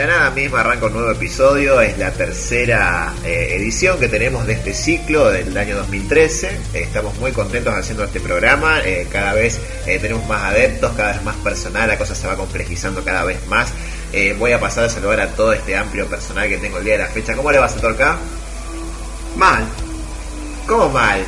La nada misma arranca un nuevo episodio, es la tercera eh, edición que tenemos de este ciclo del año 2013. Eh, estamos muy contentos haciendo este programa, eh, cada vez tenemos más adeptos, cada vez más personal, la cosa se va complejizando cada vez más. voy a pasar a saludar a todo este amplio personal que tengo el día de la fecha. ¿Cómo le vas a tocar? Mal. ¿Cómo mal?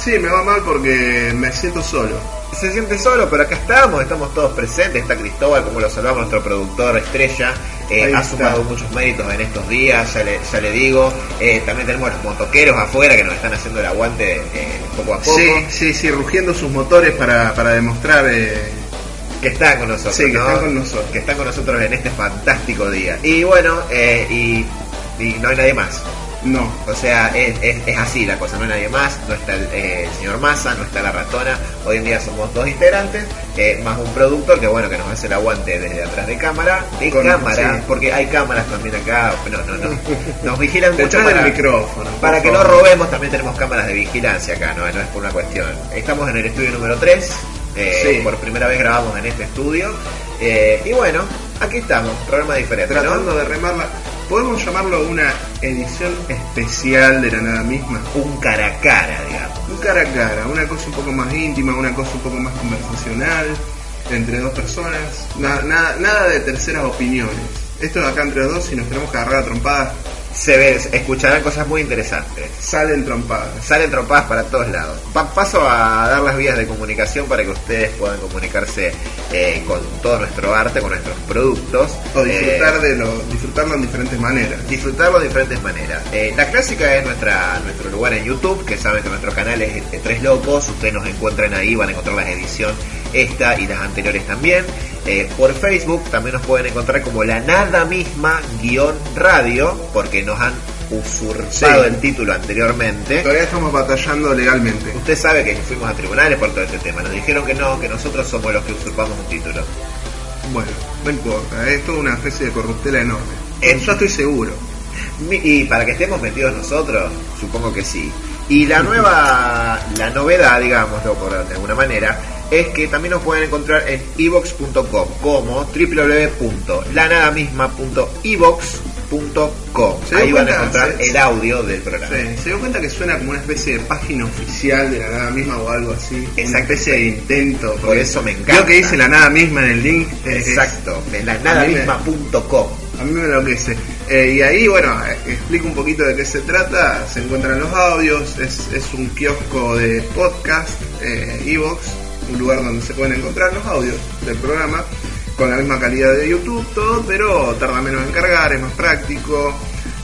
Sí, me va mal porque me siento solo se siente solo, pero acá estamos, estamos todos presentes. Está Cristóbal, como lo salvamos, nuestro productor estrella. Eh, ha sumado muchos méritos en estos días, ya le, ya le digo. Eh, también tenemos los motoqueros afuera que nos están haciendo el aguante eh, poco a poco. Sí, sí, sí, rugiendo sus motores para, para demostrar que están con nosotros. Sí, que están con nosotros. Que están con nosotros en este fantástico día. Y bueno, y, y no hay nadie más. No. O sea, es, es, así la cosa, no hay nadie más, no está el, señor Massa, no está la ratona, hoy en día somos dos integrantes, eh, más un productor que bueno, que nos hace el aguante desde atrás de cámara, de cámara, porque hay cámaras también acá, no, no, no, nos vigilan mucho para, el micrófono, para que no robemos, también tenemos cámaras de vigilancia acá, no, no es por una cuestión. Estamos en el estudio número 3, eh, por primera vez grabamos en este estudio, eh, y bueno, aquí estamos, programa diferente. Tratando de remarla podemos llamarlo una edición especial de la nada misma. Un cara a cara, digamos. Un cara a cara, una cosa un poco más íntima, una cosa un poco más conversacional, entre dos personas. Nada, nada, de terceras opiniones. Esto es acá entre dos, si nos tenemos que agarrar a trompadas, se ve, escucharán cosas muy interesantes. Salen trompadas. Salen trompadas para todos lados. paso a dar las vías de comunicación para que ustedes puedan comunicarse eh, con todo nuestro arte, con nuestros productos. O disfrutar de lo, disfrutarlo en diferentes maneras. Disfrutarlo de diferentes maneras. Eh, la clásica es nuestra, nuestro lugar en YouTube, que saben que nuestro canal es Tres Locos. Ustedes nos encuentran ahí, van a encontrar la edición esta y las anteriores también. Eh, por Facebook también nos pueden encontrar como la nada misma guion radio, porque nos han usurpado el título anteriormente. Todavía estamos batallando legalmente. Usted sabe que fuimos a tribunales por todo este tema. Nos dijeron que no, que nosotros somos los que usurpamos un título. Bueno, no importa, es toda una especie de corruptela enorme. Eso estoy seguro. Y para que estemos metidos nosotros, supongo que sí. Y la nueva, la novedad, digámoslo por de alguna manera, es que también nos pueden encontrar en evox.com como www.lanadamisma.evox.com. Ahí van a encontrar el audio del programa. se dio cuenta que suena como una especie de página oficial de la nada misma o algo así. Una especie de intento. Por eso me encanta. Creo que dice la nada misma en el link. Exacto, de lanadamisma.com. A mí me enloquece. Eh, y ahí, bueno, explico un poquito de qué se trata. Se encuentran los audios, es, es un kiosco de podcast, eh, Evox, un lugar donde se pueden encontrar los audios del programa con la misma calidad de YouTube, todo, pero tarda menos en cargar, es más práctico.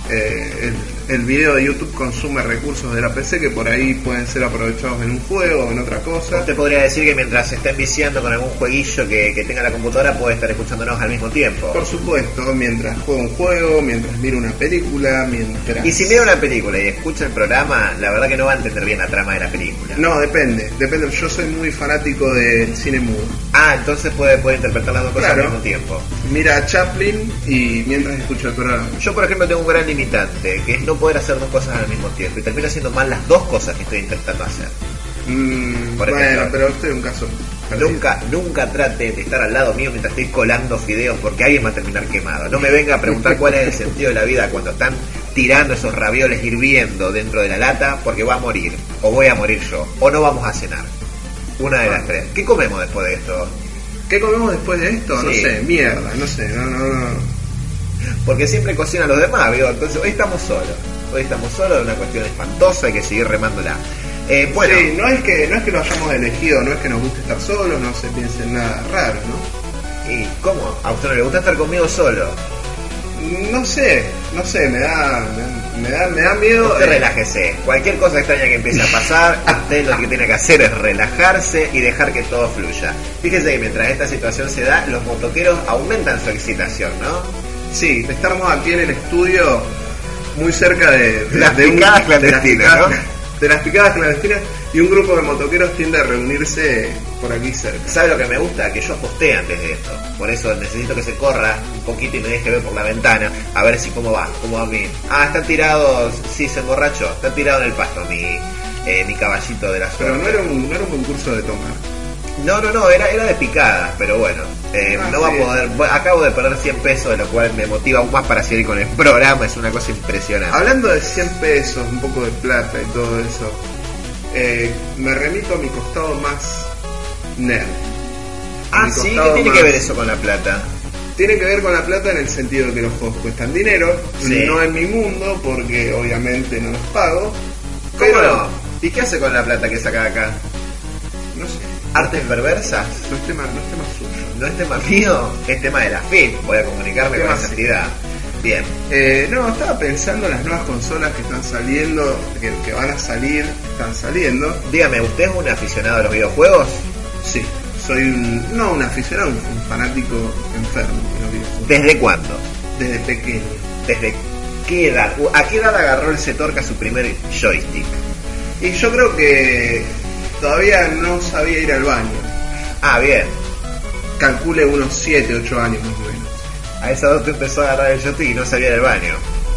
Eh, el video de YouTube consume recursos de la PC que por ahí pueden ser aprovechados en un juego o en otra cosa. Usted podría decir que mientras se estén viciando con algún jueguillo que, tenga la computadora puede estar escuchándonos al mismo tiempo. Por supuesto, mientras juega un juego, mientras mira una película, mientras... Y si mira una película y escucha el programa, la verdad que no va a entender bien la trama de la película. No, depende, depende. Yo soy muy fanático del cine mudo. Ah, entonces puede, puede interpretar las dos cosas al mismo tiempo. Mira a Chaplin y mientras escucha el programa. Yo, por ejemplo, tengo un gran limitante, que es no poder hacer dos cosas al mismo tiempo y termino haciendo mal las dos cosas que estoy intentando hacer. Mm, bueno, pero este es un caso. Nunca, nunca trate de estar al lado mío mientras estoy colando fideos porque alguien va a terminar quemado. No me venga a preguntar cuál es el sentido de la vida cuando están tirando esos ravioles hirviendo dentro de la lata porque va a morir. O voy a morir yo. O no vamos a cenar. Una de las tres. ¿Qué comemos después de esto? ¿Qué comemos después de esto? No sé, mierda, no sé, no, no, no. Porque siempre cocinan los demás, ¿vigo? Entonces hoy estamos solos. Hoy estamos solos, es una cuestión espantosa, hay que seguir remándola. Eh, bueno, sí, no es que no es que lo hayamos elegido, no es que nos guste estar solos, no se piense en nada raro, ¿no? ¿Y cómo? ¿A usted no le gusta estar conmigo solo? No sé, no sé, me da, me, da, me da miedo. Usted relájese. Cualquier cosa extraña que empiece a pasar, usted lo que tiene que hacer es relajarse y dejar que todo fluya. Fíjese que mientras esta situación se da, los motoqueros aumentan su excitación, ¿no? Sí, estamos aquí en el estudio muy cerca de, las picadas clandestinas, de las picadas clandestinas y un grupo de motoqueros tiende a reunirse por aquí cerca. ¿Sabe lo que me gusta? Que yo aposté antes de esto. Por eso necesito que se corra un poquito y me deje ver por la ventana a ver si cómo va, cómo va a mí. Ah, están tirados, sí, se emborrachó, está tirado en el pasto mi, eh, mi caballito de la suerte. Pero no era, un, no era un concurso de tomar. No, no, no, era, era de picada, pero bueno, eh, Ah, no va sí. a poder. bueno, acabo de perder 100 pesos, de lo cual me motiva aún más para seguir con el programa, es una cosa impresionante. Hablando de 100 pesos, un poco de plata y todo eso, eh, me remito a mi costado más nerd. ah, sí, ¿qué tiene que ver eso con la plata? Tiene que ver con la plata en el sentido de que los juegos cuestan dinero, Sí. no en mi mundo, porque obviamente no los pago, ¿Cómo pero no? ¿Y qué hace con la plata que saca acá? no sé, ¿Artes perversas? no es tema, no es tema suyo. No es tema mío, es tema de la FIP. Voy a comunicarme con esa entidad. Bien. Eh, no, estaba pensando en las nuevas consolas que están saliendo, que, que van a salir, están saliendo. Dígame, ¿usted es un aficionado a los videojuegos? Sí, soy un, no un aficionado, un, fanático enfermo. ¿Desde cuándo? Desde pequeño. ¿Desde qué edad? ¿A qué edad agarró el Setorca su primer joystick? Y yo creo que todavía no sabía ir al baño. Ah, bien. Calcule unos 7, 8 años más o menos. A esa edad te empezó a agarrar el joystick y no salía del baño.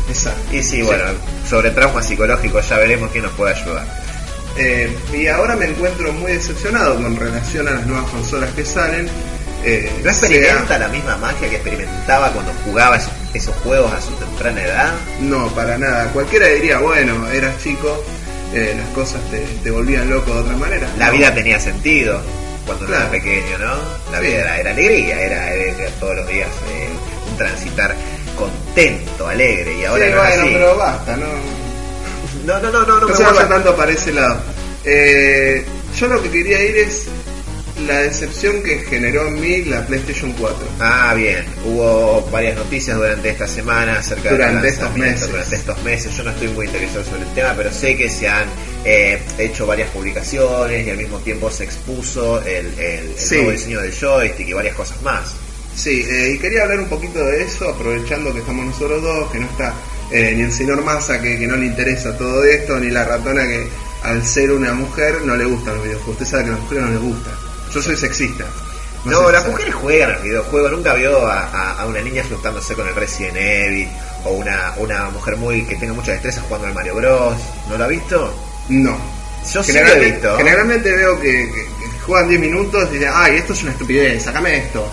Exacto. Y sí, bueno, sobre trauma psicológico ya veremos quién nos puede ayudar. Eh, y ahora me encuentro muy decepcionado con relación a las nuevas consolas que salen. Eh, ¿No experimenta la misma magia que experimentaba cuando jugaba esos, esos juegos a su temprana edad? No, para nada. Cualquiera diría, bueno, eras chico, eh, las cosas te, te volvían loco de otra manera. La No. vida tenía sentido cuando uno Claro. era pequeño, ¿no? La Sí. vida era, era alegría, era, era todos los días eh, un transitar contento, alegre, y ahora Sí, no bueno, así. pero basta, no, No, no, no, no, no, no se vaya tanto para ese lado. Eh, yo lo que quería ir es la decepción que generó en mí la PlayStation 4. Ah, bien. Hubo varias noticias durante esta semana acerca de Durante estos meses. Durante estos meses. Yo no estoy muy interesado sobre el tema, pero sé que se han eh, hecho varias publicaciones y al mismo tiempo se expuso el, el- el Sí. nuevo diseño del joystick y varias cosas más. Sí, eh, y quería hablar un poquito de eso, aprovechando que estamos nosotros dos, que no está eh, ni el señor Massa, que, que no le interesa todo esto, ni la ratona que al ser una mujer no le gustan los videojuegos. Usted sabe que a las mujeres no les gusta. Yo soy sexista. No, las mujeres juegan al videojuego. Nunca vio a, a- a una niña asustándose con el Resident Evil o una, una mujer muy que tenga mucha destreza jugando al Mario Bros. ¿No lo ha visto? No. Yo sí lo he Generalmente, visto. generalmente veo que, que- que juegan 10 minutos y dicen, ay, esto es una estupidez, sacame esto.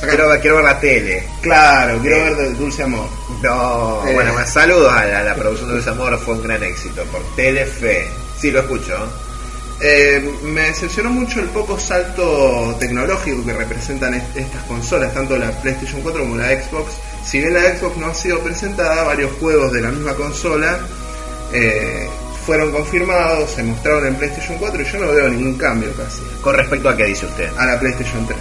Quiero, ver- quiero ver la tele. Claro, quiero Eh. ver Dulce Amor. No, Eh. bueno, más saludos a la, la producción de Dulce Amor, fue un gran éxito por Telefe. Sí, lo escucho. Eh, me decepcionó mucho el poco salto tecnológico que representan est- estas consolas, tanto la PlayStation 4 como la Xbox. Si bien la Xbox no ha sido presentada, varios juegos de la misma consola eh, fueron confirmados, se mostraron en PlayStation 4 y yo no veo ningún cambio casi Con respecto a qué dice usted. a la PlayStation 3.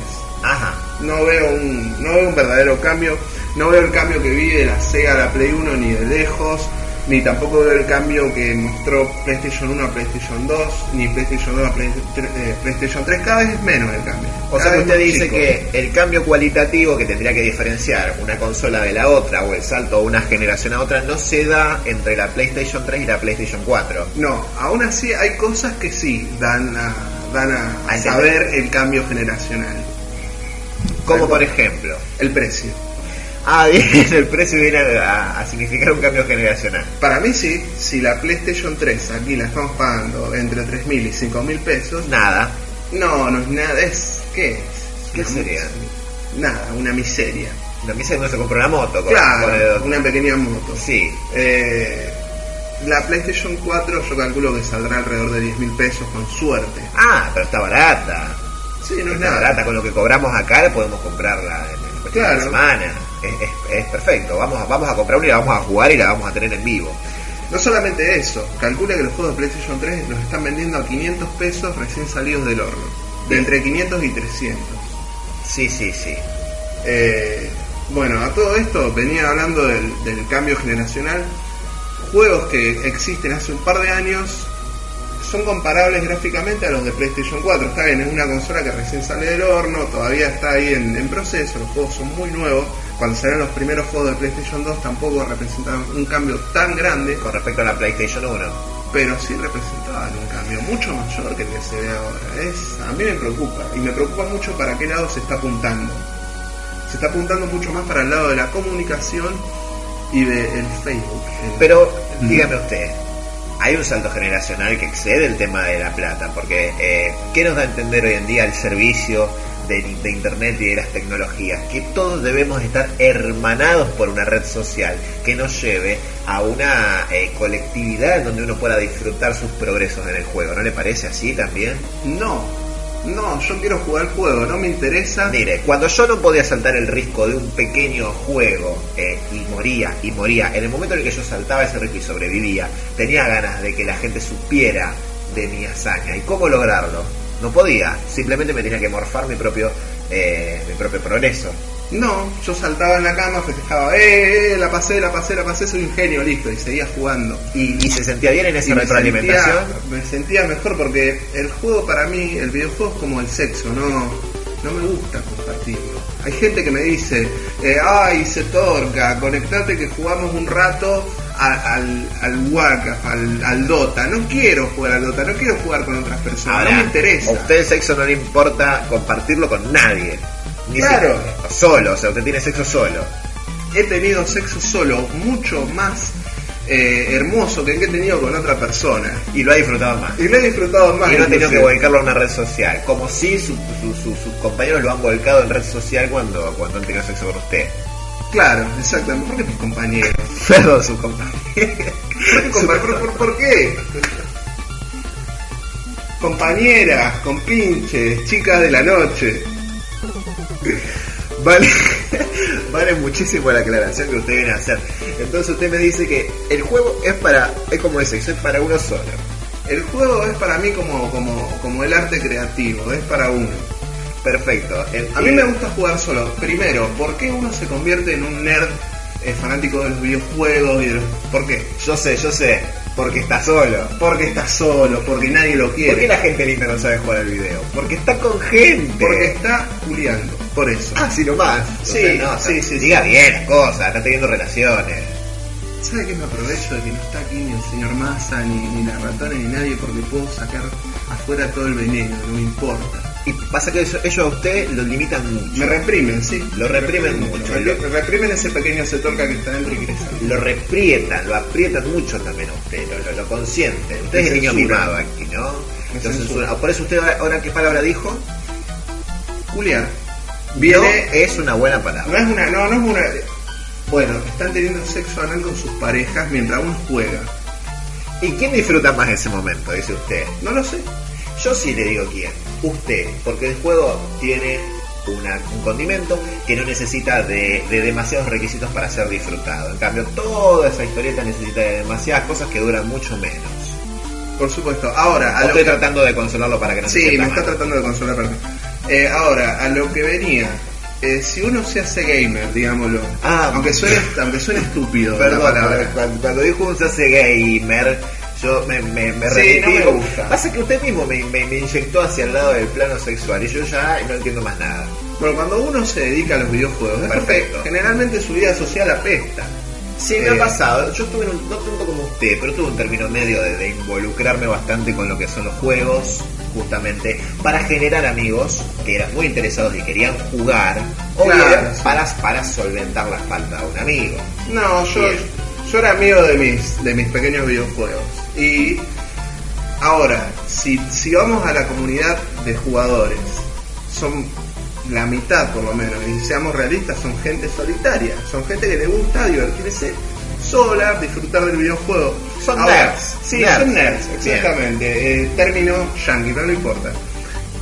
No veo un, no veo un verdadero cambio, no veo el cambio que vi de la Sega a la Play 1 ni de lejos, ni tampoco veo el cambio que mostró PlayStation 1 a PlayStation 2, ni PlayStation 2 a Play- eh, PlayStation 3, cada vez es menos el cambio. O sea usted dice chico. que el cambio cualitativo que tendría que diferenciar una consola de la otra o el salto de una generación a otra no se da entre la PlayStation 3 y la PlayStation 4. No, aún así hay cosas que sí dan a, dan a, saber el cambio generacional. Como por ejemplo. El precio. Ah, bien, el precio viene a, a significar un cambio generacional. Para mí sí, si la PlayStation 3 aquí la estamos pagando entre 3.000 y 5.000 pesos, Nada. no, no es nada, es... ¿Qué es? ¿Qué Una sería? Nada, una miseria. La misa no se compró una moto. Con, Claro, con el- una pequeña moto. Sí. Eh, la PlayStation 4 yo calculo que saldrá alrededor de 10.000 pesos con suerte. Ah, pero está barata. Sí, no es nada. barata. Con lo que cobramos acá podemos comprarla en, en cuestión de Claro. una semana. Es, es- es perfecto. Vamos a, vamos a comprar una y la vamos a jugar y la vamos a tener en vivo. No solamente eso, calcula que los juegos de PlayStation 3 los están vendiendo a 500 pesos recién salidos del horno. De entre 500 y 300. Sí, sí, sí. Eh, bueno, a todo esto venía hablando del, del cambio generacional. Juegos que existen hace un par de años son comparables gráficamente a los de PlayStation 4. Está bien, es una consola que recién sale del horno, todavía está ahí en, en proceso, los juegos son muy nuevos. Cuando salieron los primeros juegos de PlayStation 2 tampoco representaban un cambio tan grande, Con respecto a la PlayStation 1. pero sí representaban un cambio mucho mayor que el que se ve ahora. Es, a mí me preocupa, y me preocupa mucho para qué lado se está apuntando. Se está apuntando mucho más para el lado de la comunicación y del Facebook. El- Pero dígame usted, hay un salto generacional que excede el tema de la plata, porque eh, ¿qué nos da a entender hoy en día el servicio de, Internet y de las tecnologías? Que todos debemos estar hermanados por una red social que nos lleve a una eh, colectividad donde uno pueda disfrutar sus progresos en el juego. ¿No le parece así también? No, no, yo quiero jugar el juego, no me interesa. Mire, cuando yo no podía saltar el risco de un pequeño juego eh, y moría, y moría, en el momento en el que yo saltaba ese risco y sobrevivía, tenía ganas de que la gente supiera de mi hazaña. ¿Y cómo lograrlo? No podía, simplemente me tenía que morfar mi propio, eh, mi propio progreso. No, yo saltaba en la cama, festejaba, eh, eh, la pasé, la pasé, la pasé, soy un genio, listo, y seguía jugando. ¿Y, se sentía bien en esa retroalimentación? Me, sentía mejor porque el juego para mí, el videojuego es como el sexo, no, no me gusta compartirlo. Hay gente que me dice, eh, ay, se torca, conectate que jugamos un rato al, al Warcraft, al, Dota. No quiero jugar al Dota, no quiero jugar con otras personas, no me interesa. A usted el sexo no le importa compartirlo con nadie claro. solo, o sea, usted tiene sexo solo. He tenido sexo solo mucho más eh, hermoso que el que he tenido con otra persona. Y lo ha disfrutado más. Y lo he disfrutado más. Y no ha tenido que volcarlo a una red social. Como si sus compañeros lo han volcado en red social cuando, cuando han tenido sexo con usted. Claro, exactamente. ¿Por qué mis compañeros? Perdón, sus compañeros. ¿Por qué? Compañeras, compinches, chicas de la noche. Vale, vale muchísimo la aclaración que usted viene a hacer. Entonces usted me dice que el juego es para, es como ese, es para uno solo. El juego es para mí como, como, como el arte creativo, es para uno. Perfecto. a mí me gusta jugar solo. Primero, ¿por qué uno se convierte en un nerd eh, fanático de los videojuegos y. ¿Por qué? Yo sé, yo sé. Porque está solo. Porque está solo, porque nadie lo quiere. ¿Por qué la gente linda no sabe jugar al video? Porque está con gente. Porque está juliando. Por eso. Ah, sí, nomás. Sí, no, sí, sí, Diga bien las cosas, está teniendo relaciones. ¿Sabe que me aprovecho de que no está aquí ni el señor Massa, ni, ni la ratona, ni nadie, porque puedo sacar afuera todo el veneno, no me importa. Y pasa que eso, ellos a usted lo limitan mucho. Me reprimen, sí. Lo reprimen, mucho. Lo, reprimen ese pequeño setorca que está dentro y crece. Lo reprietan, lo aprietan mucho también a usted, lo, lo, consienten. Usted es el niño mimado aquí, ¿no? Entonces, por eso usted ahora, ¿qué palabra dijo? Julián. Viene, es una buena palabra. No es una, no, no es una. Bueno, están teniendo sexo anal con sus parejas mientras uno juega. ¿Y quién disfruta más ese momento? Dice usted. No lo sé. Yo sí le digo quién. Usted. Porque el juego tiene una, un condimento que no necesita de, demasiados requisitos para ser disfrutado. En cambio, toda esa historieta necesita de demasiadas cosas que duran mucho menos. Por supuesto. Ahora, estoy tratando de consolarlo para que no sí, se Sí, me está tratando de consolar. Eh, ahora, a lo que venía. Eh, si uno se hace gamer, digámoslo, ah, aunque suene, aunque suene estúpido, perdón, cuando, cuando dijo uno se hace gamer, yo me, me, me sí, no me gusta. Pasa que usted mismo me, me, inyectó hacia el lado del plano sexual y yo ya no entiendo más nada. Bueno, cuando uno se dedica a los videojuegos, perfecto. Generalmente su vida social apesta. Sí, me ha eh, pasado. Yo estuve, un, no tanto como usted, pero tuve un término medio de, involucrarme bastante con lo que son los juegos, justamente para generar amigos que eran muy interesados y querían jugar, o para, para solventar la falta de un amigo. No, yo, yo era amigo de mis, de mis pequeños videojuegos. Y ahora, si, si vamos a la comunidad de jugadores, son la mitad por lo menos, y seamos realistas, son gente solitaria, son gente que le gusta divertirse sola, disfrutar del videojuego. Son nerds. Sí, son nerds, exactamente. Eh, término yankee, pero no importa.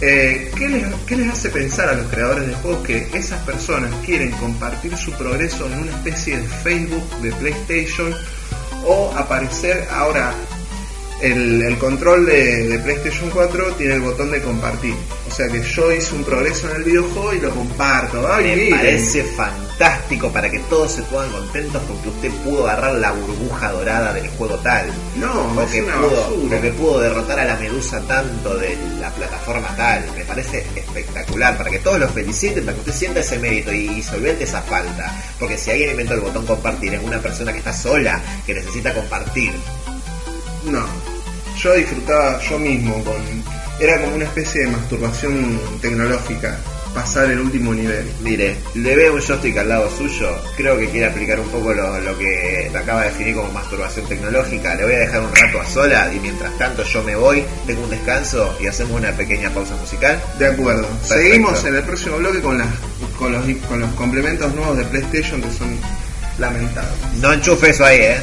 Eh, ¿qué, les, ¿Qué les hace pensar a los creadores de juegos que esas personas quieren compartir su progreso en una especie de Facebook, de PlayStation, o aparecer ahora el, control de, PlayStation 4 tiene el botón de compartir. O sea que yo hice un progreso en el videojuego y lo comparto. Me parece fantástico para que todos se pongan contentos porque usted pudo agarrar la burbuja dorada del juego tal. No, porque, es una pudo, porque pudo derrotar a la medusa tanto de la plataforma tal. Me parece espectacular para que todos lo feliciten, para que usted sienta ese mérito y solvente esa falta. Porque si alguien inventó el botón compartir es una persona que está sola, que necesita compartir. No, yo disfrutaba yo mismo con era como una especie de masturbación tecnológica pasar el último nivel. Mire, le veo un joystick al lado suyo, creo que quiere aplicar un poco lo, lo que acaba de definir como masturbación tecnológica, le voy a dejar un rato a sola y mientras tanto yo me voy, tengo un descanso y hacemos una pequeña pausa musical. De acuerdo. Seguimos en el próximo bloque con, las, con, los, con los complementos nuevos de PlayStation que son lamentables. No enchufe eso ahí, eh.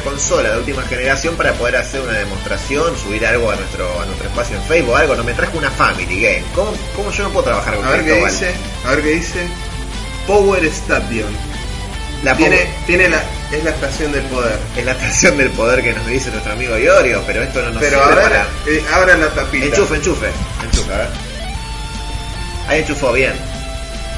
Consola de última generación para poder hacer una demostración, subir algo a nuestro a nuestro espacio en Facebook, algo. No me trajo una Family Game. ¿Cómo, cómo yo no puedo trabajar con a ver qué dice, A ver qué dice. Power Station. La tiene, tiene la, es la estación del poder. Es la estación del poder que nos dice nuestro amigo Iorio, pero esto no nos pero sirve a ver, eh, abra la tapita. Enchufe, enchufe. Enchufe, a ver. Ahí enchufó bien.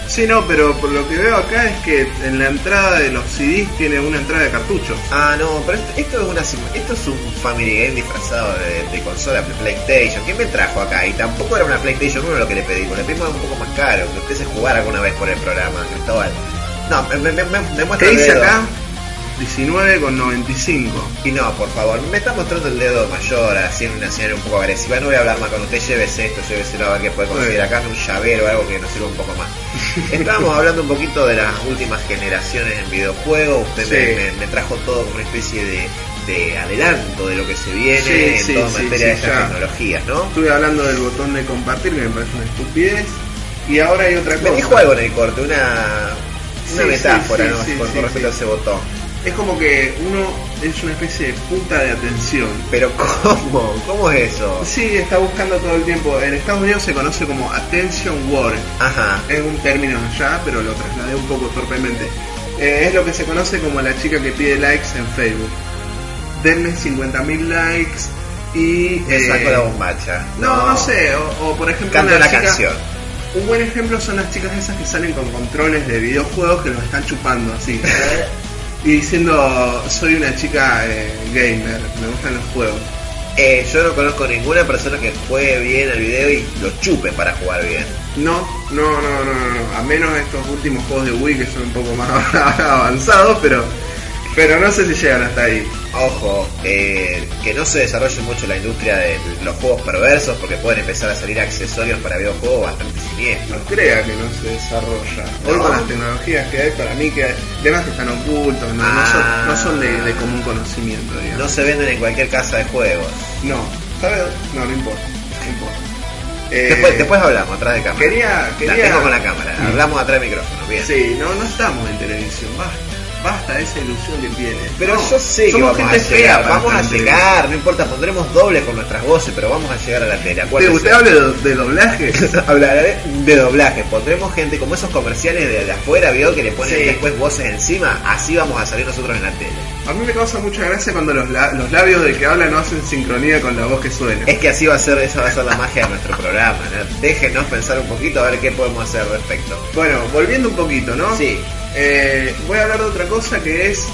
Sí, no, pero por lo que veo acá es que en la entrada de los CDs tiene una entrada de cartucho. Ah, no, pero esto, es una esto es un Family Game disfrazado de, consola de PlayStation. ¿Quién me trajo acá? Y tampoco era una PlayStation 1 lo que le pedimos, le pedimos un poco más caro, que empieces a jugar alguna vez por el programa, Cristóbal. No, me, me, me, muestra ¿Qué dice acá? 19,95. Y no, por favor, me está mostrando el dedo mayor, haciendo una señal un poco agresiva. No voy a hablar más con usted, llévese esto, llévese a ver qué puede conseguir acá, un llavero o algo que nos sirva un poco más. Estábamos hablando un poquito de las últimas generaciones en videojuegos. Usted me, trajo todo como una especie de, adelanto de lo que se viene en toda materia de estas tecnologías, ¿no? Estuve hablando del botón de compartir, que me parece una estupidez. Y ahora hay otra cosa. Me dijo algo en el corte, una, una metáfora, ¿no? con respecto a ese botón es como que uno es una especie de punta de atención. Pero ¿cómo? ¿Cómo es eso? Sí, está buscando todo el tiempo. En Estados Unidos se conoce como attention word. Ajá. Es un término ya, pero lo trasladé un poco torpemente. Eh, es lo que se conoce como la chica que pide likes en Facebook. Denme 50.000 likes y... Me eh, saco la bombacha. No, no, sé. O, o, por ejemplo... Canta una chica- canción. Un buen ejemplo son las chicas esas que salen con controles de videojuegos que los están chupando así. y diciendo, soy una chica eh, gamer, me gustan los juegos. Eh, yo no conozco ninguna persona que juegue bien el video y lo chupe para jugar bien. No, no, no, no, no, no. A menos estos últimos juegos de Wii que son un poco más avanzados, pero, pero no sé si llegan hasta ahí. Ojo, eh, que no se desarrolle mucho la industria de los juegos perversos porque pueden empezar a salir accesorios para videojuegos bastante siniestros. No crea que no se desarrolla. Hoy No. con las tecnologías que hay, para mí que temas que están ocultos, no, no son, Ah. no son de, de común conocimiento, digamos. No se venden en cualquier casa de juegos. No, ¿sabes? No, no importa, no importa. Eh, Después, después hablamos, atrás de cámara. Quería, La quería... tengo con la cámara. Hablamos atrás del micrófono, bien. Sí, no, no estamos en televisión, basta, basta esa ilusión que tiene. Pero No, yo sé que vamos gente a llegar, fea vamos a llegar, no importa, pondremos doble con nuestras voces, pero vamos a llegar a la tele. acuérdese. ¿Usted habla de, de doblaje? Hablaré de doblaje, pondremos gente como esos comerciales de, de afuera, vio que le ponen Sí. después voces encima, así vamos a salir nosotros en la tele. A mí me causa mucha gracia cuando los, la- los labios del que habla no hacen sincronía con la voz que suena. Es que así va a ser, esa va a ser la magia de nuestro programa, ¿no? Déjenos pensar un poquito a ver qué podemos hacer al respecto. Bueno, volviendo un poquito, ¿no? Sí. Eh, voy a hablar de otra cosa que es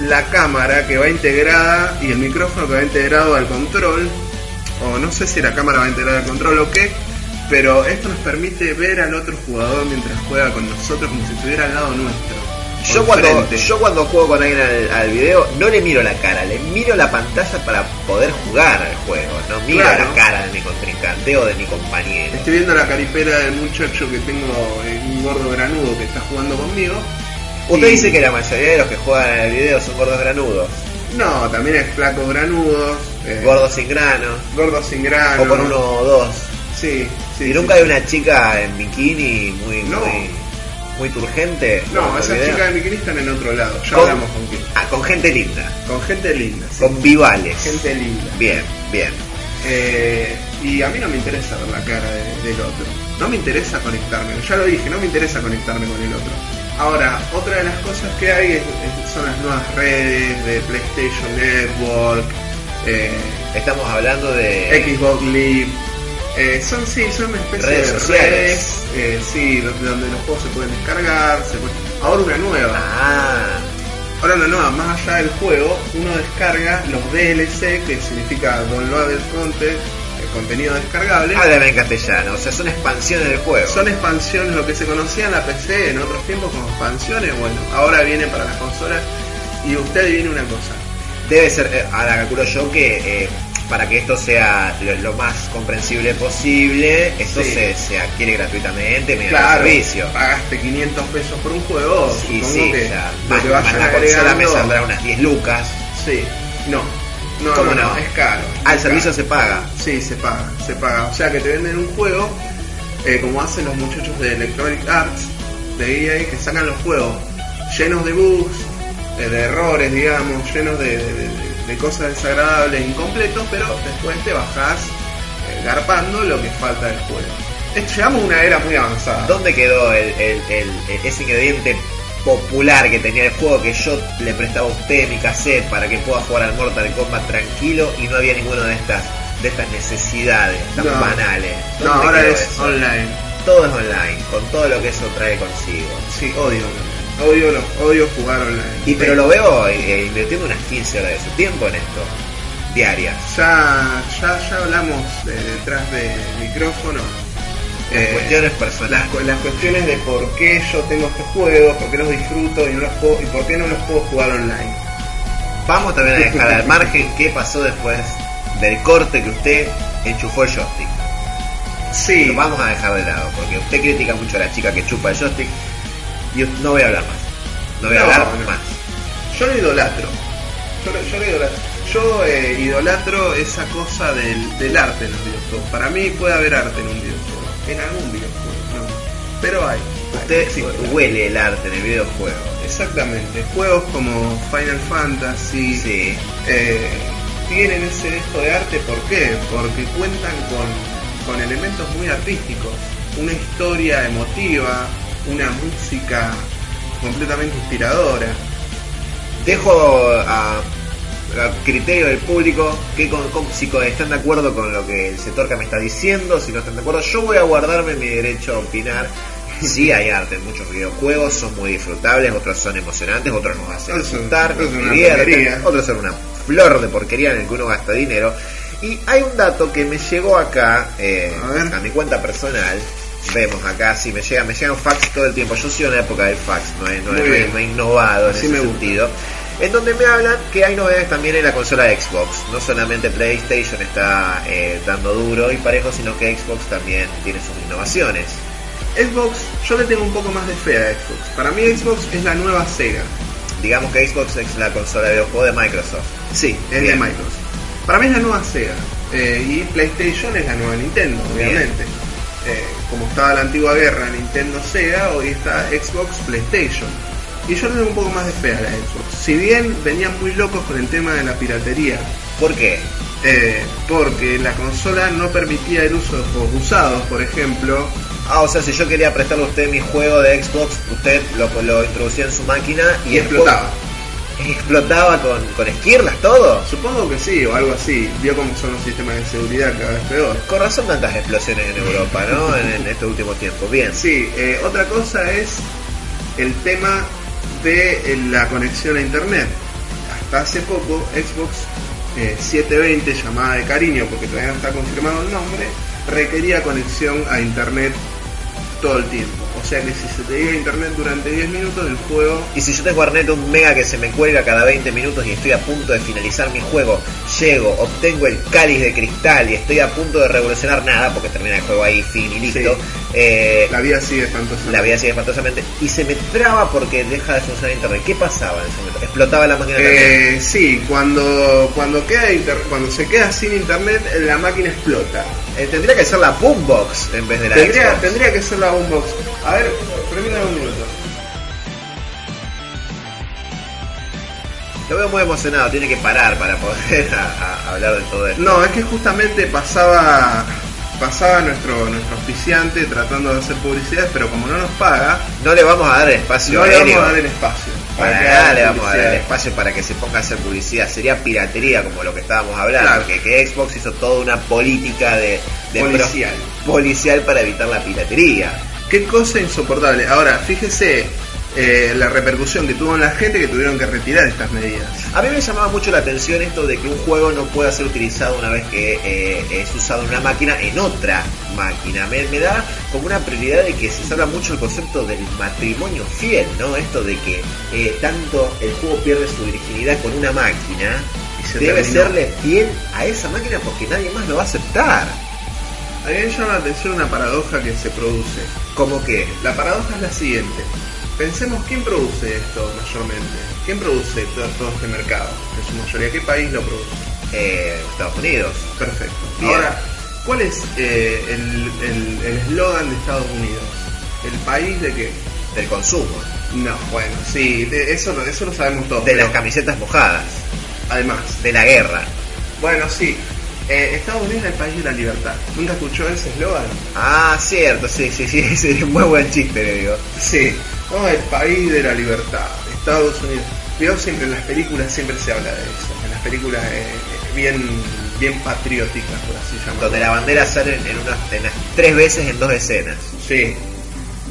la cámara que va integrada y el micrófono que va integrado al control. O no sé si la cámara va integrada al control o qué. Pero esto nos permite ver al otro jugador mientras juega con nosotros como si estuviera al lado nuestro. Yo cuando, yo cuando juego con alguien al, al video, no le miro la cara, le miro la pantalla para poder jugar al juego. No miro Claro. la cara de mi contrincante o de mi compañero. Estoy viendo la caripela del muchacho que tengo, eh, un gordo granudo que está jugando conmigo. Usted Y- dice que la mayoría de los que juegan al video son gordos granudos, No, también hay flacos granudos, eh, gordos sin grano, gordos sin grano. o con uno o dos. Sí, sí. y nunca sí. hay una chica en bikini muy, No. muy, muy turgente. No, esas chicas de bikini están en otro lado. Ya Con- hablamos con quién. Ah, con gente linda, Con gente linda, sí. con vivales. gente linda. Bien, bien. Eh, y a mí no me interesa ver la cara de- del otro. No me interesa conectarme. Ya lo dije, no me interesa conectarme con el otro. Ahora, otra de las cosas que hay es- es- son las nuevas redes de PlayStation Network, eh, Estamos hablando de... Xbox Live. Eh, son sí, son una especie Redes de sociales. redes, eh, sí, donde, donde los juegos se pueden descargar. se pueden- Ahora una nueva. Ah, Ahora una nueva, más allá del juego, uno descarga los DLC, que significa Downloaded Content, el contenido descargable. háblame en castellano, o sea, son expansiones del juego. Son expansiones, lo que se conocía en la PC en otros tiempos como expansiones, bueno, ahora viene para las consolas. Y usted adivine una cosa. Debe ser, eh, ahora calculo yo que eh, para que esto sea lo, lo más comprensible posible, esto Sí. se, se adquiere gratuitamente mediante Claro, servicio. pagaste 500 pesos por un juego, supongo sí, que ya, más, que más la consola me saldrá unas 10 lucas. Sí, no. No, ¿Cómo no, es caro. Ah, es servicio se paga. Sí, se paga, se paga. O sea que te venden un juego, eh, como hacen los muchachos de Electronic Arts, de EA, que sacan los juegos llenos de bugs, eh, de errores, digamos, llenos de, de- de- de cosas desagradables, incompletos, pero después te bajás eh, garpando lo que falta del juego. Llegamos a una era muy avanzada. ¿Dónde quedó el, el- el- ese ingrediente popular que tenía el juego que yo le prestaba a usted mi cassette para que pueda jugar al Mortal Kombat tranquilo y no había ninguna de estas de estas necesidades tan No. banales? No, ¿Dónde ahora es eso? online. Todo es online, con todo lo que eso trae consigo. Sí, odio. Odio, lo- odio jugar online. Y pero lo veo eh, invirtiendo unas 15 horas de su tiempo en esto, diarias. Ya, ya, ya hablamos de detrás del micrófono. Las Eh, cuestiones personales. las cuestiones de por qué yo tengo estos juegos, por qué los disfruto y, no los puedo, y por qué no los puedo jugar online. Vamos también a dejar al margen qué pasó después del corte que usted enchufó el joystick. Sí, Lo vamos a dejar de lado, porque usted critica mucho a la chica que chupa el joystick y no voy a hablar más. No voy a No, hablar más. yo lo idolatro. Yo lo, yo lo idolatro. Yo eh, idolatro esa cosa del, del arte en los videojuegos. Para mí puede haber arte en un videojuego. En algún videojuego, no. Pero hay. Usted huele el arte en el videojuego. Exactamente. Juegos como Final Fantasy Sí. eh, tienen ese dejo de arte. ¿Por qué? Porque cuentan con, con elementos muy artísticos. Una historia emotiva, una música completamente inspiradora. Dejo a, a criterio del público que con, con- si están de acuerdo con lo que el sector que me está diciendo, si no están de acuerdo, yo voy a guardarme mi derecho a opinar. Sí hay arte en muchos videojuegos, son muy disfrutables, otros son emocionantes, otros nos hacen otros nos divierten, otros son una flor de porquería en el que uno gasta dinero. Y hay un dato que me llegó acá eh, a mi cuenta personal. Vemos acá, si me llega, me llegan fax todo el tiempo. Yo soy en la época del fax, no he, no he- no he- innovado en Así ese me sentido. En donde me hablan que hay novedades también en la consola de Xbox. No solamente PlayStation está eh, dando duro y parejo, sino que Xbox también tiene sus innovaciones. Xbox, yo le tengo un poco más de fe a Xbox. Para mí Xbox es la nueva Sega. Digamos que Xbox es la consola de videojuego de Microsoft. Sí, es Bien. de Microsoft. Para mí es la nueva Sega. Eh, y PlayStation es la nueva Nintendo, Bien. Eh, como estaba la antigua guerra Nintendo Sega, hoy está Xbox PlayStation. Y yo le tengo un poco más de fe a la Xbox. Si bien venían muy locos con el tema de la piratería, ¿Por qué? eh, porque la consola no permitía el uso de juegos usados, por ejemplo. Ah, o sea, si yo quería prestarle a usted mi juego de Xbox, usted lo, lo introducía en su máquina y, explotaba. juego- explotaba con, con esquirlas todo. Supongo que sí, o algo así. Vio cómo son los sistemas de seguridad cada vez peor. Con razón tantas explosiones en Europa, ¿no? En, en este último tiempo. Bien. Sí, eh, otra cosa es el tema de eh, la conexión a internet. Hasta hace poco Xbox eh, 720, llamada de cariño, porque todavía no está confirmado el nombre, requería conexión a internet todo el tiempo. O sea que si se te iba internet durante 10 minutos, el juego Y si yo tengo Arnet un mega que se me cuelga cada 20 minutos y estoy a punto de finalizar mi juego, llego, obtengo el cáliz de cristal y estoy a punto de revolucionar nada, porque termina el juego ahí, fin y listo, Sí. Eh, la vida sigue espantosa. la vida sigue espantosamente, y se me traba porque deja de funcionar internet. ¿Qué pasaba en ese momento? ¿Explotaba la máquina? Eh, sí, cuando, cuando, queda inter- cuando se queda sin internet, la máquina explota. Eh, tendría que ser la Boombox en vez de la Tendría, Xbox. tendría que ser la boombox. A ver, permítame un minuto. Lo veo muy emocionado, tiene que parar para poder a- a hablar de todo esto. No, es que justamente pasaba pasaba nuestro nuestro auspiciante tratando de hacer publicidades, pero como no nos paga, No le vamos a dar el espacio no le vamos a dar el espacio. Para que nada haga le vamos a dar el publicidades. espacio para que se ponga a hacer publicidad. Sería piratería como lo que estábamos hablando. Claro. Que, que Xbox hizo toda una política de, de pro- Policial. policial para evitar la piratería. Qué cosa insoportable. Ahora, fíjese eh, la repercusión que tuvo en la gente que tuvieron que retirar estas medidas. A mí me llamaba mucho la atención esto de que un juego no pueda ser utilizado una vez que eh, es usado en una máquina en otra máquina. Me, me da como una prioridad de que se habla mucho el concepto del matrimonio fiel, ¿no? Esto de que eh, tanto el juego pierde su virginidad con una máquina Y se debe terminó. serle fiel a esa máquina porque nadie más lo va a aceptar. A mí me llama la atención una paradoja que se produce. Como que La paradoja es la siguiente. Pensemos quién produce esto mayormente. ¿Quién produce todo, todo este mercado? En su mayoría, ¿qué país lo produce? eh, Estados Unidos. Perfecto. Bien. Ahora, ¿cuál es eh, el el- el eslogan de Estados Unidos? ¿El país de qué? del consumo, No, bueno, sí, de- eso, lo- eso lo sabemos todos. de pero las camisetas mojadas, Además, de la guerra. bueno, sí. eh, Estados Unidos es el país de la libertad. ¿Nunca escuchó ese eslogan? Ah, cierto, sí, sí, sí, sí, muy buen chiste, le digo. Sí, no, el país de la libertad, Estados Unidos. Veo siempre en las películas siempre se habla de eso, en las películas eh, eh, bien bien patrióticas, por así llamarlo. Donde la bandera sale en, unas, en las- tres veces en dos escenas. Sí.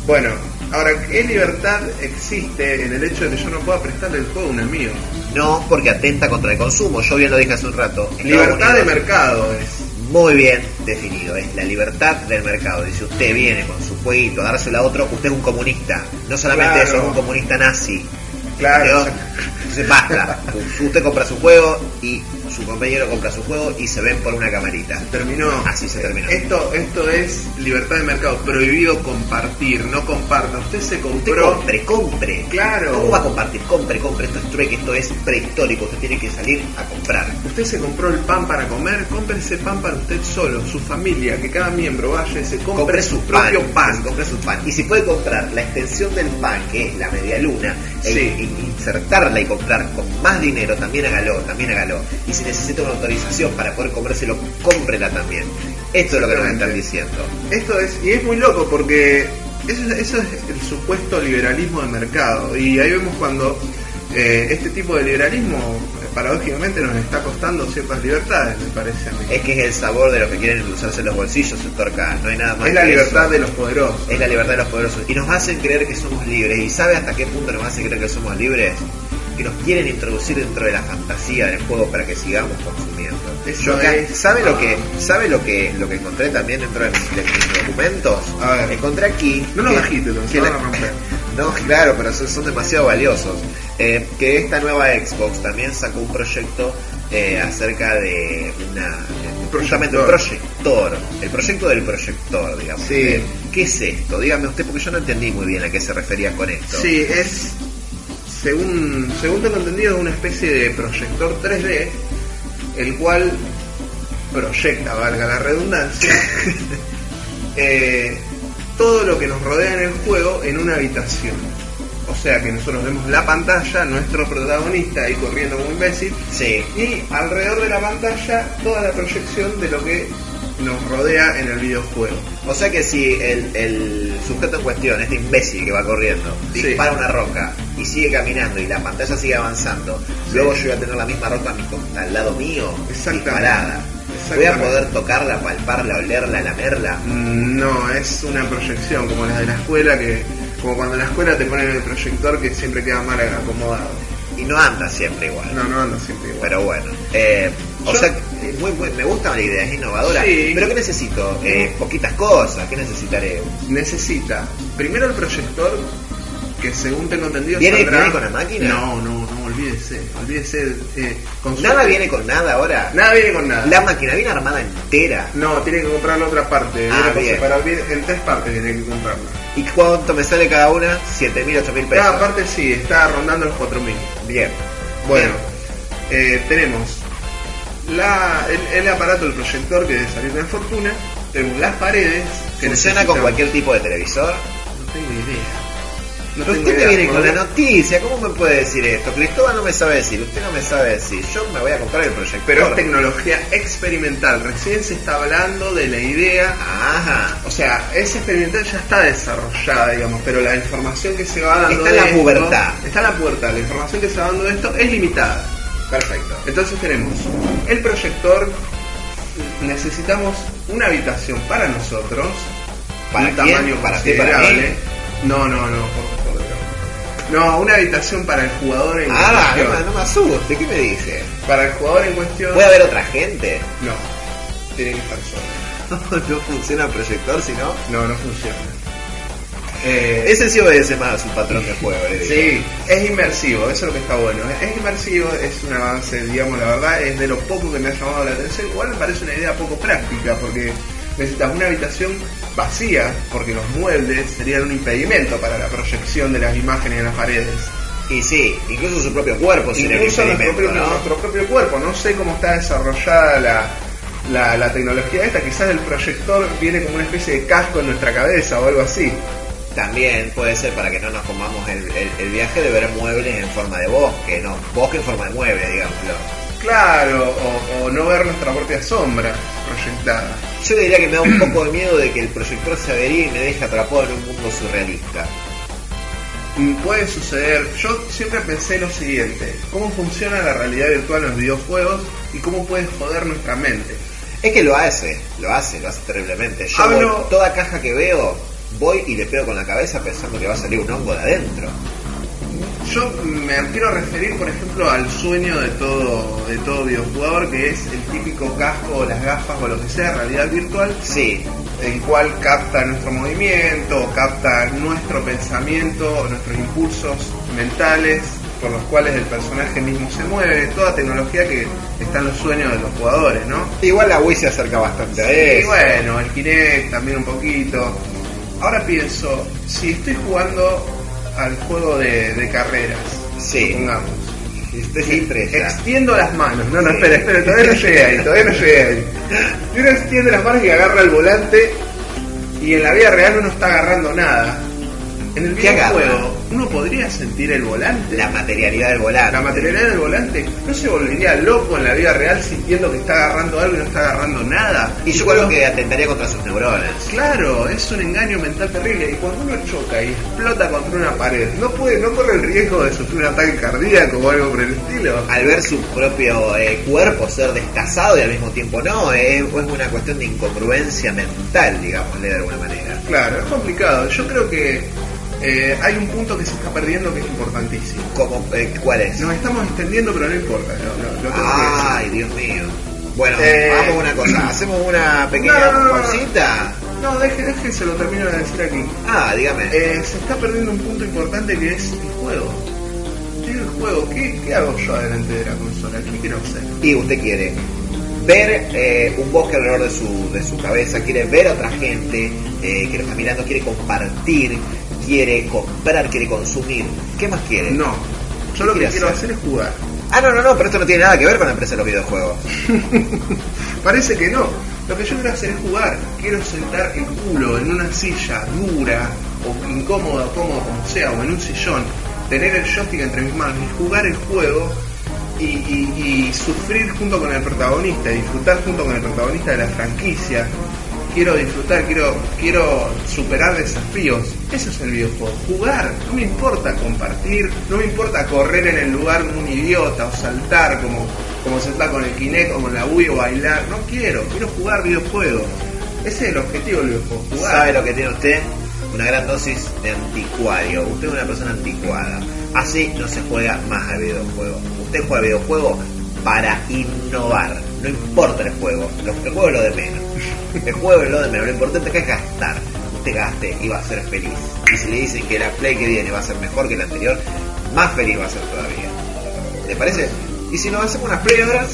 Bueno, ahora, ¿qué libertad existe en el hecho de que yo no pueda prestarle el juego a un amigo? No porque atenta contra el consumo, yo bien lo dije hace un rato. Libertad de mercado es. Muy bien definido, es la libertad del mercado. Y si usted viene con su jueguito a dárselo a otro, usted es un comunista. No solamente Claro. eso, es un comunista nazi. Claro. Entonces basta. Usted compra su juego y su compañero compra su juego y se ven por una camarita. Terminó. Así se terminó. Esto, esto es libertad de mercado. Prohibido compartir. No comparta. Usted se Usted compró. compre, compre. Claro. ¿Cómo va a compartir? Compre, compre. Esto es trueque, esto es prehistórico. Usted tiene que salir a comprar. Usted se compró el pan para comer, compre ese pan para usted solo, su familia, que cada miembro vaya y se compre, compre su su propio pan, pan. compre su pan. Y si puede comprar la extensión del pan, que es la media luna, Sí. in- insertarla y comprar con más dinero, también hágalo, también hágalo. Y si necesita una autorización para poder comérselo, cómprela también. Esto es lo que nos están diciendo. Esto es, y es muy loco porque eso, es- eso es el supuesto liberalismo de mercado. Y ahí vemos cuando eh, este tipo de liberalismo paradójicamente nos está costando ciertas libertades, me parece a mí. Es que es el sabor de los que quieren endulzarse los bolsillos, se torca. No hay nada más Es la que libertad eso. de los poderosos. Es la libertad de los poderosos. Y nos hacen creer que somos libres. ¿Y sabe hasta qué punto nos hacen creer que somos libres? Que nos quieren introducir dentro de la fantasía del juego para que sigamos consumiendo. Eso Yo acá- es- ¿Sabe lo que sabe lo que lo que encontré también dentro de mis, de mis documentos? A ver. Encontré aquí. No nos que- agite, nos que van la- a romper. No, claro, pero son, son demasiado valiosos. Eh, que esta nueva Xbox también sacó un proyecto eh, acerca de una un proyector, el proyecto del proyector, digamos. Sí. Eh, ¿Qué es esto? Dígame usted, porque yo no entendí muy bien a qué se refería con esto. Sí, es, según, según tengo entendido, es una especie de proyector 3D, el cual proyecta, valga la redundancia, eh, todo lo que nos rodea en el juego en una habitación. O sea que nosotros vemos la pantalla, nuestro protagonista ahí corriendo como imbécil, Sí. y alrededor de la pantalla toda la proyección de lo que nos rodea en el videojuego. O sea que si el, el sujeto en cuestión, este imbécil que va corriendo, Sí. dispara una roca y sigue caminando y la pantalla sigue avanzando, luego yo voy a tener la misma roca a mi costa, al lado mío, Exactamente. disparada. Voy a poder tocarla, palparla, olerla, lamerla. Mm, No, es una proyección como la de la escuela, que como cuando en la escuela te ponen el proyector que siempre queda mal acomodado. Y no anda siempre igual. No, no anda siempre igual. Pero bueno, eh, o Yo- sea, eh, muy, muy- me gusta la idea, es innovadora. Sí. Pero ¿qué necesito? Eh, poquitas cosas, ¿qué necesitaré? Necesita primero el proyector, que según tengo entendido ¿Viene- saldrá- viene con la máquina? No, no, no, olvídese, olvídese. eh, Nada viene con nada ahora. Nada viene con nada. La máquina viene armada entera. No, tiene que comprar la otra parte. Ah, bien. en tres partes tiene que comprarla. ¿Y cuánto me sale cada una? 7 mil, 8 mil pesos. Cada parte sí, está rondando los 4000. Bien. Bueno, eh, tenemos la, el, el aparato del proyector que debe salir de fortuna. Tenemos las paredes. que ¿Funciona con cualquier tipo de televisor? No tengo idea. No Pero usted me viene con la noticia, ¿cómo me puede decir esto? Cristóbal no me sabe decir, usted no me sabe decir, yo me voy a comprar el proyector. Pero es tecnología experimental. Recién se está hablando de la idea. Ajá. O sea, esa experimental ya está desarrollada, digamos, pero la información que se va dando Está en la esto- pubertad. Está en la pubertad. La información que se va dando de esto es limitada. Perfecto. Entonces tenemos el proyector, necesitamos una habitación para nosotros, ¿Para un quién? tamaño ¿Para ti, para considerable. mí? No, no, no. No, No, una habitación para el jugador en Ah, no, cuestión. me- no me asuste, ¿qué me dice? Para el jugador en cuestión. ¿Puede haber otra gente? No, tiene que estar solo. no funciona el proyector, si no. No, no funciona. Eh, Ese sí obedece más a su patrón de juego, le digo. Sí, es inmersivo, eso es lo que está bueno. Es inmersivo, es un avance, digamos, la verdad, es de lo poco que me ha llamado la atención. Igual me parece una idea poco práctica, porque necesitas una habitación vacía, porque los muebles serían un impedimento para la proyección de las imágenes en las paredes. Y sí, incluso su propio cuerpo sería un Incluso nuestro impedimento, propio, ¿no? nuestro propio cuerpo, no sé cómo está desarrollada la, la, la tecnología esta, quizás el proyector viene como una especie de casco en nuestra cabeza o algo así. También puede ser para que no nos comamos el, el- el viaje de ver muebles en forma de bosque, no, bosque en forma de mueble, digámoslo. Claro, o, o no ver nuestra propia sombra proyectada. Yo diría que me da un poco de miedo de que el proyector se averíe y me deje atrapado en un mundo surrealista. Mm, Puede suceder, yo siempre pensé lo siguiente, cómo funciona la realidad virtual en los videojuegos y cómo puede joder nuestra mente. Es que lo hace, lo hace, lo hace terriblemente. Yo Hablo- voy- toda caja que veo, voy y le pego con la cabeza pensando que va a salir un hongo de adentro. Yo me quiero referir, por ejemplo, al sueño de todo, de todo videojugador, que es el típico casco o las gafas o lo que sea, realidad virtual, Sí, el cual capta nuestro movimiento, capta nuestro pensamiento, nuestros impulsos mentales por los cuales el personaje mismo se mueve, toda tecnología que está en los sueños de los jugadores, ¿no? Igual la Wii se acerca bastante a Y eso. bueno, el Kinect también un poquito. Ahora pienso, si estoy jugando al juego de, de carreras, Sí. supongamos, ya. extiendo las manos, no, no, Sí. espera, espera, todavía no llegué ahí, todavía no llegué ahí. Y uno extiende las manos y agarra el volante y en la vida real uno está agarrando nada. En el videojuego uno podría sentir el volante. La materialidad del volante. La materialidad del volante no se volvería loco en la vida real sintiendo que está agarrando algo y no está agarrando nada. Y yo creo que atentaría contra sus neuronas. Claro, es un engaño mental terrible y cuando uno choca y explota contra una pared, no puede, no corre el riesgo de sufrir un ataque cardíaco o algo por el estilo. Al ver su propio eh, cuerpo ser destazado y al mismo tiempo no, eh, es una cuestión de incongruencia mental, digámosle de alguna manera. Claro, es complicado. Yo creo que eh, hay un punto que se está perdiendo que es importantísimo. ¿Cómo, eh, ¿Cuál es? Nos estamos extendiendo, pero no importa. Lo, lo- lo tengo que decir. Ay, Dios mío. Bueno, Eh, hagamos una cosa, hacemos una pequeña No, no, pausita. No, deje, deje, se lo termino de decir aquí. Ah, dígame. Eh, se está perdiendo un punto importante que es el juego. ¿Qué es el juego? ¿Qué, qué hago yo adelante de la consola? ¿Qué quiero hacer? Y usted quiere ver eh, un bosque alrededor de su, de su cabeza, quiere ver a otra gente eh, que lo está mirando, quiere compartir, quiere comprar, quiere consumir. ¿Qué más quiere? No. Yo lo que quiero hacer? es jugar. Ah, no, no, no, pero esto no tiene nada que ver con la empresa de los videojuegos. Parece que no. Lo que yo quiero hacer es jugar. Quiero sentar el culo en una silla dura o incómoda, cómoda como sea, o en un sillón, tener el joystick entre mis manos y jugar el juego y, y- y sufrir junto con el protagonista, disfrutar junto con el protagonista de la franquicia. Quiero disfrutar, quiero, quiero superar desafíos. Eso es el videojuego. Jugar. No me importa compartir, no me importa correr en el lugar como un idiota o saltar como, como se está con el Kinect o con la Wii o bailar. No quiero, quiero jugar videojuegos. Ese es el objetivo del videojuego, jugar. ¿Sabe lo que tiene usted? Una gran dosis de anticuario. Usted es una persona anticuada. Así no se juega más al videojuego. Usted juega al videojuego para innovar. No importa el juego. Lo- El juego es lo de menos. El juego es lo de menos. Lo importante acá es gastar. Usted gaste y va a ser feliz. Y si le dicen que la Play que viene va a ser mejor que la anterior, más feliz va a ser todavía. ¿Le parece? Y si nos hacemos unas Play ahora,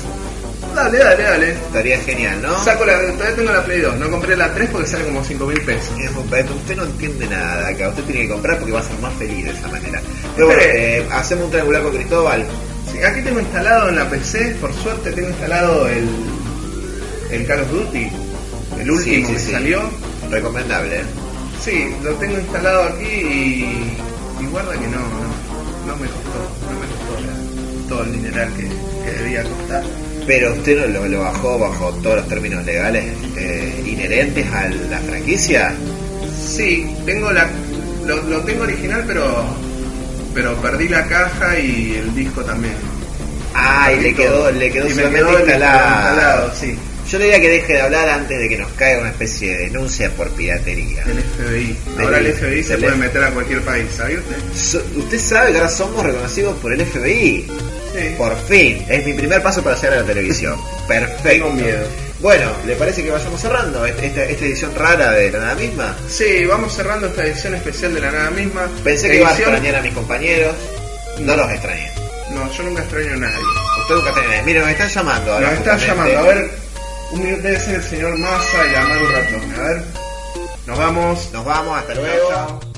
Dale, dale, dale. estaría genial, ¿no? Saco la, todavía tengo la Play 2, no compré la 3 porque sale como 5 mil pesos. Usted no entiende nada acá, usted tiene que comprar porque va a ser más feliz de esa manera. Pero bueno, eh, hacemos un triangular con Cristóbal. Sí, aquí tengo instalado en la PC, por suerte tengo instalado el, el Call of Duty, el último Sí, sí, que salió. Recomendable, ¿eh? Sí, lo tengo instalado aquí y, y guarda que no, no, no me costó, no me costó todo el dineral que, que debía costar. Pero usted lo, lo bajó bajo todos los términos legales eh, inherentes a la franquicia. Sí, tengo la, lo, lo tengo original, pero pero perdí la caja y el disco también. Ah, y le quedó, le quedó solamente quedó instalado. instalado, sí. Yo le diría que deje de hablar antes de que nos caiga una especie de denuncia por piratería. El FBI. Del- Ahora el FBI se puede meter a cualquier país, ¿sabía usted? So- usted sabe que ahora somos reconocidos por el FBI. Sí. Por fin, es mi primer paso para llegar a la televisión. Perfecto. Tengo miedo. Bueno, ¿le parece que vayamos cerrando este- esta, esta edición rara de la nada misma? Sí, vamos cerrando esta edición especial de la nada misma. Pensé que iba a extrañar a mis compañeros. No los extrañé. No, yo nunca extraño a nadie. Usted nunca extrañó. Miren, nos están llamando ahora. Nos están llamando, a ver. Un minuto ser el señor Massa y llamar un ratón. A ver. Nos vamos. Nos vamos, hasta luego. Chao.